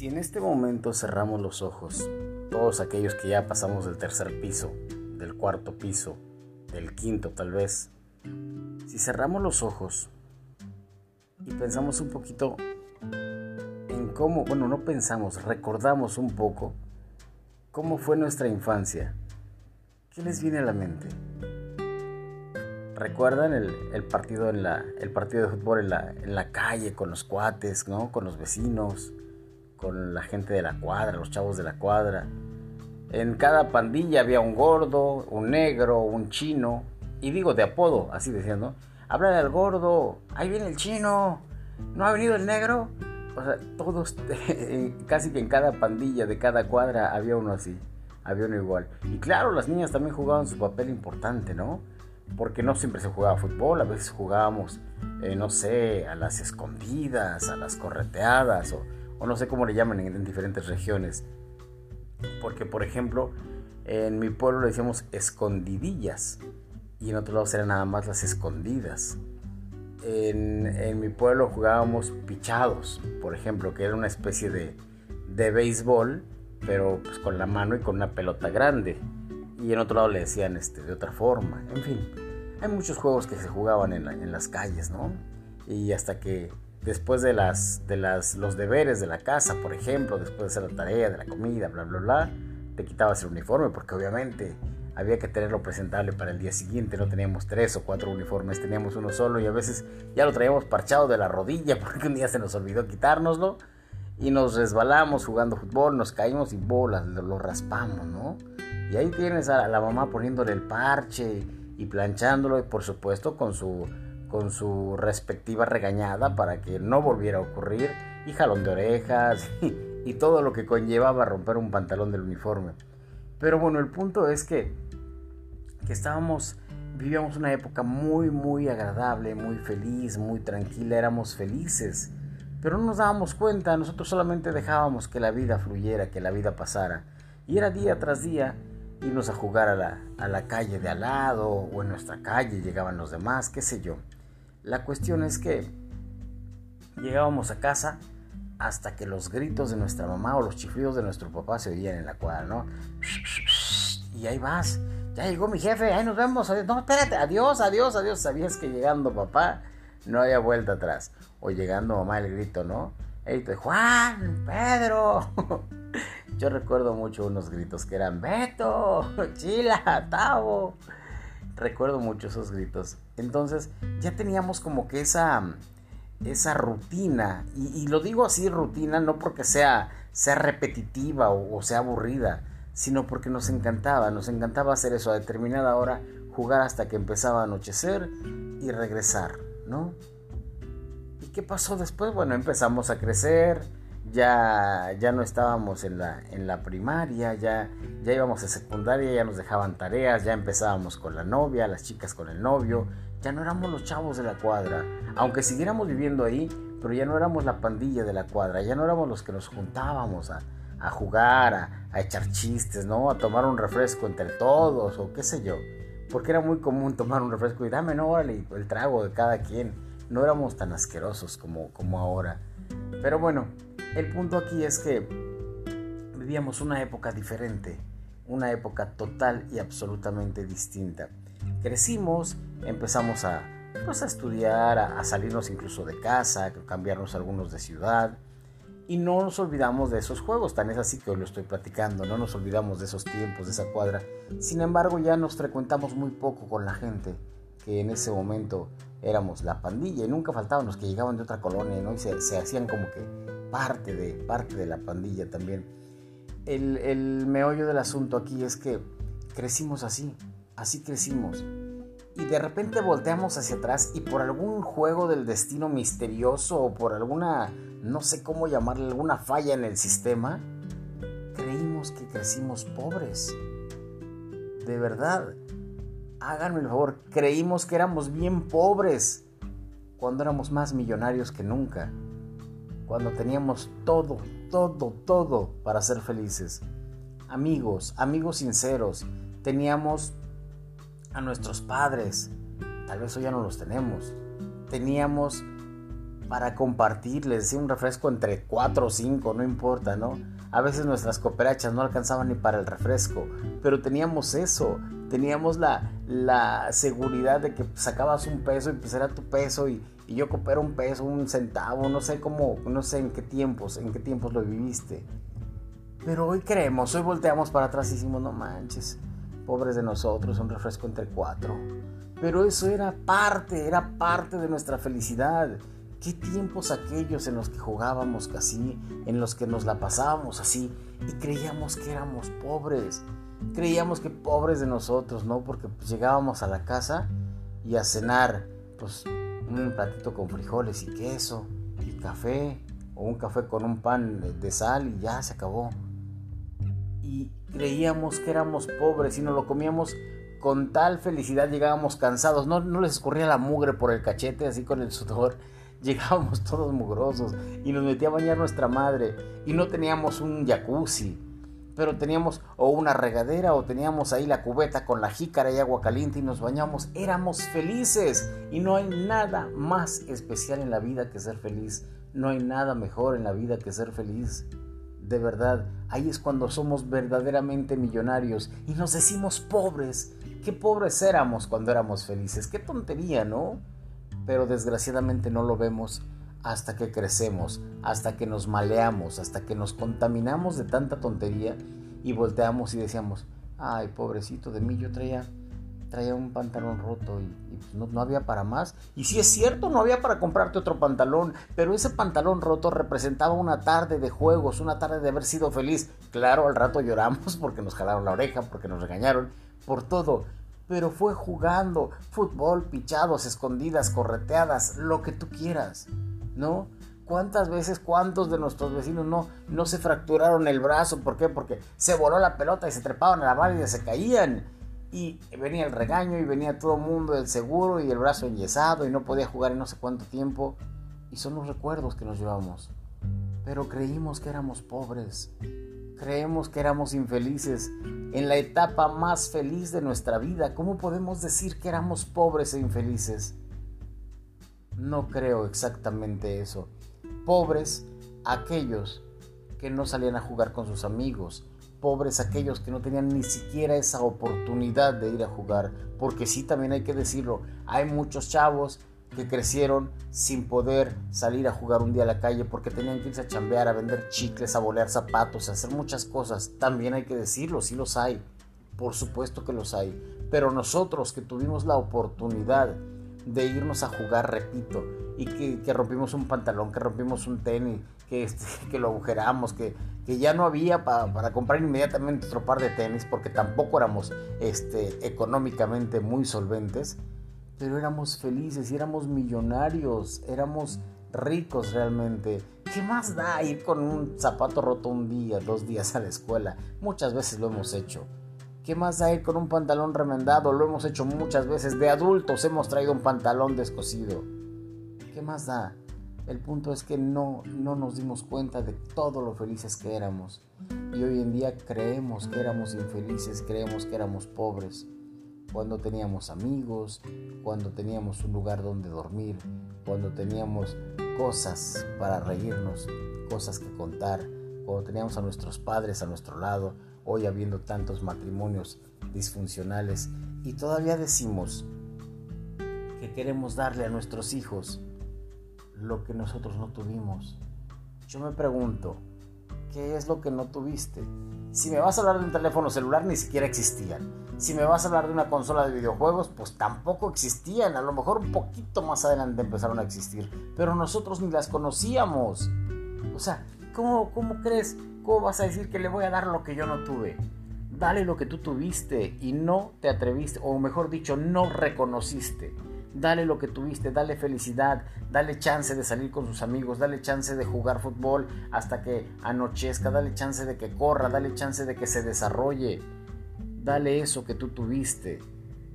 Si en este momento cerramos los ojos, todos aquellos que ya pasamos del tercer piso, del cuarto piso, del quinto tal vez, si cerramos los ojos y pensamos un poquito en cómo, bueno, no pensamos, recordamos un poco cómo fue nuestra infancia, ¿qué les viene a la mente? ¿Recuerdan el, partido, de fútbol en la, en la calle con los cuates, ¿no? con los vecinos? Con la gente de la cuadra, los chavos de la cuadra. En cada pandilla había un gordo, un negro, un chino, y digo de apodo, así decían, ¿no? Habla al gordo, ahí viene el chino, ¿no ha venido el negro? O sea, todos, casi que en cada pandilla de cada cuadra había uno así, había uno igual. Y claro, las niñas también jugaban su papel importante, ¿no? Porque no siempre se jugaba fútbol, a veces jugábamos, eh, no sé, a las escondidas, a las correteadas, o o no sé cómo le llaman en, diferentes regiones. Porque, por ejemplo, en mi pueblo le decíamos escondidillas y en otro lado eran nada más las escondidas. En, mi pueblo jugábamos pichados, por ejemplo, que era una especie de, de béisbol, pero pues con la mano y con una pelota grande. Y en otro lado le decían este, de otra forma. En fin, hay muchos juegos que se jugaban en, en las calles, ¿no? Y hasta que después de, las, de las, los deberes de la casa, por ejemplo, después de hacer la tarea, de la comida, bla, bla, bla, te quitabas el uniforme porque obviamente había que tenerlo presentable para el día siguiente. No teníamos tres o cuatro uniformes, teníamos uno solo y a veces ya lo traíamos parchado de la rodilla porque un día se nos olvidó quitárnoslo y nos resbalamos jugando fútbol, nos caímos y bolas, lo, raspamos, ¿no? Y ahí tienes a la mamá poniéndole el parche y planchándolo y por supuesto con su con su respectiva regañada para que no volviera a ocurrir y jalón de orejas y, todo lo que conllevaba romper un pantalón del uniforme. Pero bueno, el punto es que, que estábamos, vivíamos una época muy, muy agradable, muy feliz, muy tranquila, éramos felices. Pero no nos dábamos cuenta, nosotros solamente dejábamos que la vida fluyera, que la vida pasara. Y era día tras día irnos a jugar a la, a la calle de al lado o en nuestra calle llegaban los demás, qué sé yo. La cuestión es que llegábamos a casa hasta que los gritos de nuestra mamá o los chiflidos de nuestro papá se oían en la cuadra, ¿no? Y ahí vas, ya llegó mi jefe, ahí nos vemos, no, espérate, adiós, adiós, adiós. Sabías que llegando papá no había vuelta atrás. O llegando mamá el grito, ¿no? Grito Juan, Pedro. Yo recuerdo mucho unos gritos que eran Beto, Chila, Tavo recuerdo mucho esos gritos. Entonces ya teníamos como que esa, esa rutina, y, lo digo así rutina no porque sea, sea repetitiva o, sea aburrida, sino porque nos encantaba, nos encantaba hacer eso a determinada hora, jugar hasta que empezaba a anochecer y regresar, ¿no? ¿Y qué pasó después? Bueno, empezamos a crecer, ya, ya no estábamos en la, en la primaria, ya, ya íbamos a secundaria, ya nos dejaban tareas, ya empezábamos con la novia, las chicas con el novio, ya no éramos los chavos de la cuadra, aunque siguiéramos viviendo ahí, pero ya no éramos la pandilla de la cuadra, ya no éramos los que nos juntábamos a, jugar, a, echar chistes, ¿no? A tomar un refresco entre todos o qué sé yo, porque era muy común tomar un refresco y dame, no, órale, el trago de cada quien, no éramos tan asquerosos como, como ahora. Pero bueno, el punto aquí es que vivíamos una época diferente, una época total y absolutamente distinta. Crecimos, empezamos a, pues, a estudiar, a, salirnos incluso de casa, a cambiarnos algunos de ciudad. Y no nos olvidamos de esos juegos, tan es así que hoy lo estoy platicando, no nos olvidamos de esos tiempos, de esa cuadra. Sin embargo, ya nos frecuentamos muy poco con la gente que en ese momento éramos la pandilla y nunca faltaban los que llegaban de otra colonia ¿no? y se, se hacían como que parte de, parte de la pandilla también. El, el meollo del asunto aquí es que crecimos así, así crecimos. Y de repente volteamos hacia atrás y por algún juego del destino misterioso o por alguna, no sé cómo llamarle, alguna falla en el sistema, creímos que crecimos pobres. De verdad, háganme el favor, creímos que éramos bien pobres cuando éramos más millonarios que nunca cuando teníamos todo, todo, todo para ser felices. Amigos, amigos sinceros, teníamos a nuestros padres, tal vez hoy ya no los tenemos. Teníamos para compartir, les decía un refresco entre 4 o 5, no importa, ¿no? A veces nuestras cooperachas no alcanzaban ni para el refresco, pero teníamos eso, teníamos la, la seguridad de que sacabas un peso y pues era tu peso y, y yo coopero un peso, un centavo, no sé cómo, no sé en qué tiempos, en qué tiempos lo viviste. Pero hoy creemos, hoy volteamos para atrás y decimos, no manches, pobres de nosotros, un refresco entre cuatro. Pero eso era parte, era parte de nuestra felicidad. Qué tiempos aquellos en los que jugábamos así, en los que nos la pasábamos así y creíamos que éramos pobres. Creíamos que pobres de nosotros, ¿no? Porque pues, llegábamos a la casa y a cenar, pues un platito con frijoles y queso y café o un café con un pan de sal y ya se acabó. Y creíamos que éramos pobres y nos lo comíamos con tal felicidad, llegábamos cansados, no, no les escurría la mugre por el cachete así con el sudor llegábamos todos mugrosos y nos metía a bañar nuestra madre y no teníamos un jacuzzi, pero teníamos o una regadera o teníamos ahí la cubeta con la jícara y agua caliente y nos bañamos. Éramos felices y no hay nada más especial en la vida que ser feliz. No hay nada mejor en la vida que ser feliz. De verdad, ahí es cuando somos verdaderamente millonarios y nos decimos pobres. Qué pobres éramos cuando éramos felices. Qué tontería, ¿no? pero desgraciadamente no lo vemos hasta que crecemos, hasta que nos maleamos, hasta que nos contaminamos de tanta tontería y volteamos y decíamos, ay, pobrecito de mí, yo traía, traía un pantalón roto y, pues no, había para más. Y sí es cierto, no había para comprarte otro pantalón, pero ese pantalón roto representaba una tarde de juegos, una tarde de haber sido feliz. Claro, al rato lloramos porque nos jalaron la oreja, porque nos regañaron, por todo pero fue jugando fútbol, pichados, escondidas, correteadas, lo que tú quieras, ¿no? ¿Cuántas veces, cuántos de nuestros vecinos no, no se fracturaron el brazo? ¿Por qué? Porque se voló la pelota y se trepaban a la barra y se caían. Y venía el regaño y venía todo el mundo del seguro y el brazo enyesado y no podía jugar en no sé cuánto tiempo. Y son los recuerdos que nos llevamos. Pero creímos que éramos pobres creemos que éramos infelices en la etapa más feliz de nuestra vida. ¿Cómo podemos decir que éramos pobres e infelices? No creo exactamente eso. Pobres aquellos que no salían a jugar con sus amigos. Pobres aquellos que no tenían ni siquiera esa oportunidad de ir a jugar. Porque sí, también hay que decirlo, hay muchos chavos que crecieron sin poder salir a jugar un día a la calle porque tenían que irse a chambear, a vender chicles, a bolear zapatos, a hacer muchas cosas. También hay que decirlo, sí los hay. Por supuesto que los hay. Pero nosotros que tuvimos la oportunidad de irnos a jugar, repito, y que, rompimos un pantalón, que rompimos un tenis, que, este, que lo agujeramos, que, que ya no había para comprar inmediatamente otro par de tenis porque tampoco éramos este, económicamente muy solventes pero éramos felices y éramos millonarios, éramos ricos realmente. ¿Qué más da ir con un zapato roto un día, dos días a la escuela? Muchas veces lo hemos hecho. ¿Qué más da ir con un pantalón remendado? Lo hemos hecho muchas veces. De adultos hemos traído un pantalón descosido. ¿Qué más da? El punto es que no, no nos dimos cuenta de todo lo felices que éramos. Y hoy en día creemos que éramos infelices, creemos que éramos pobres cuando teníamos amigos, cuando teníamos un lugar donde dormir, cuando teníamos cosas para reírnos, cosas que contar, cuando teníamos a nuestros padres a nuestro lado, hoy habiendo tantos matrimonios disfuncionales y todavía decimos que queremos darle a nuestros hijos lo que nosotros no tuvimos. Yo me pregunto, ¿qué es lo que no tuviste? Si me vas a hablar de un teléfono celular, ni siquiera existían. Si me vas a hablar de una consola de videojuegos, pues tampoco existían. A lo mejor un poquito más adelante empezaron a existir. Pero nosotros ni las conocíamos. O sea, ¿cómo, cómo crees? ¿Cómo vas a decir que le voy a dar lo que yo no tuve? Dale lo que tú tuviste y no te atreviste, o mejor dicho, no reconociste. Dale lo que tuviste, dale felicidad, dale chance de salir con sus amigos, dale chance de jugar fútbol hasta que anochezca, dale chance de que corra, dale chance de que se desarrolle. Dale eso que tú tuviste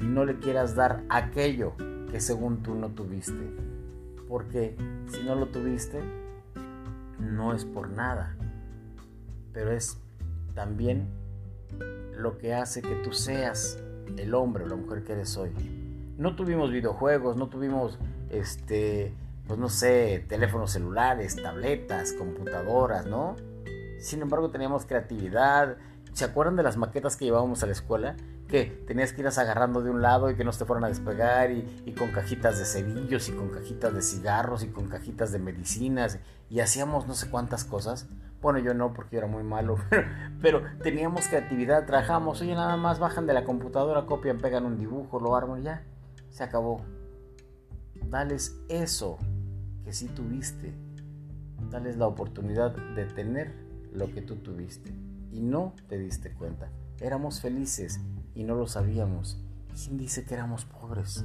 y no le quieras dar aquello que según tú no tuviste. Porque si no lo tuviste, no es por nada, pero es también lo que hace que tú seas el hombre o la mujer que eres hoy no tuvimos videojuegos, no tuvimos este pues no sé, teléfonos celulares, tabletas, computadoras, ¿no? Sin embargo, teníamos creatividad. ¿Se acuerdan de las maquetas que llevábamos a la escuela? Que tenías que irlas agarrando de un lado y que no se te fueran a despegar y, con cajitas de cerillos y con cajitas de cigarros y con cajitas de medicinas y hacíamos no sé cuántas cosas. Bueno, yo no porque yo era muy malo, pero, teníamos creatividad, trabajamos, oye, nada más bajan de la computadora, copian, pegan un dibujo, lo arman, ya, se acabó. Dales eso que sí tuviste. Dales la oportunidad de tener lo que tú tuviste y no te diste cuenta. Éramos felices y no lo sabíamos. ¿Quién dice que éramos pobres?